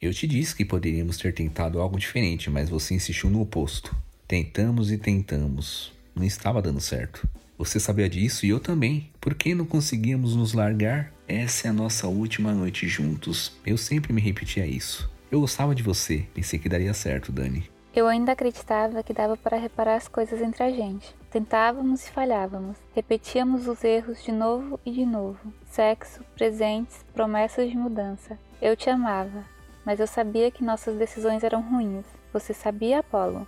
Eu te disse que poderíamos ter tentado algo diferente, mas você insistiu no oposto. Tentamos e tentamos. Não estava dando certo. Você sabia disso e eu também. Por que não conseguíamos nos largar? Essa é a nossa última noite juntos. Eu sempre me repetia isso. Eu gostava de você. Pensei que daria certo, Dani. Eu ainda acreditava que dava para reparar as coisas entre a gente. Tentávamos e falhávamos. Repetíamos os erros de novo e de novo. Sexo, presentes, promessas de mudança. Eu te amava, mas eu sabia que nossas decisões eram ruins. Você sabia, Apolo?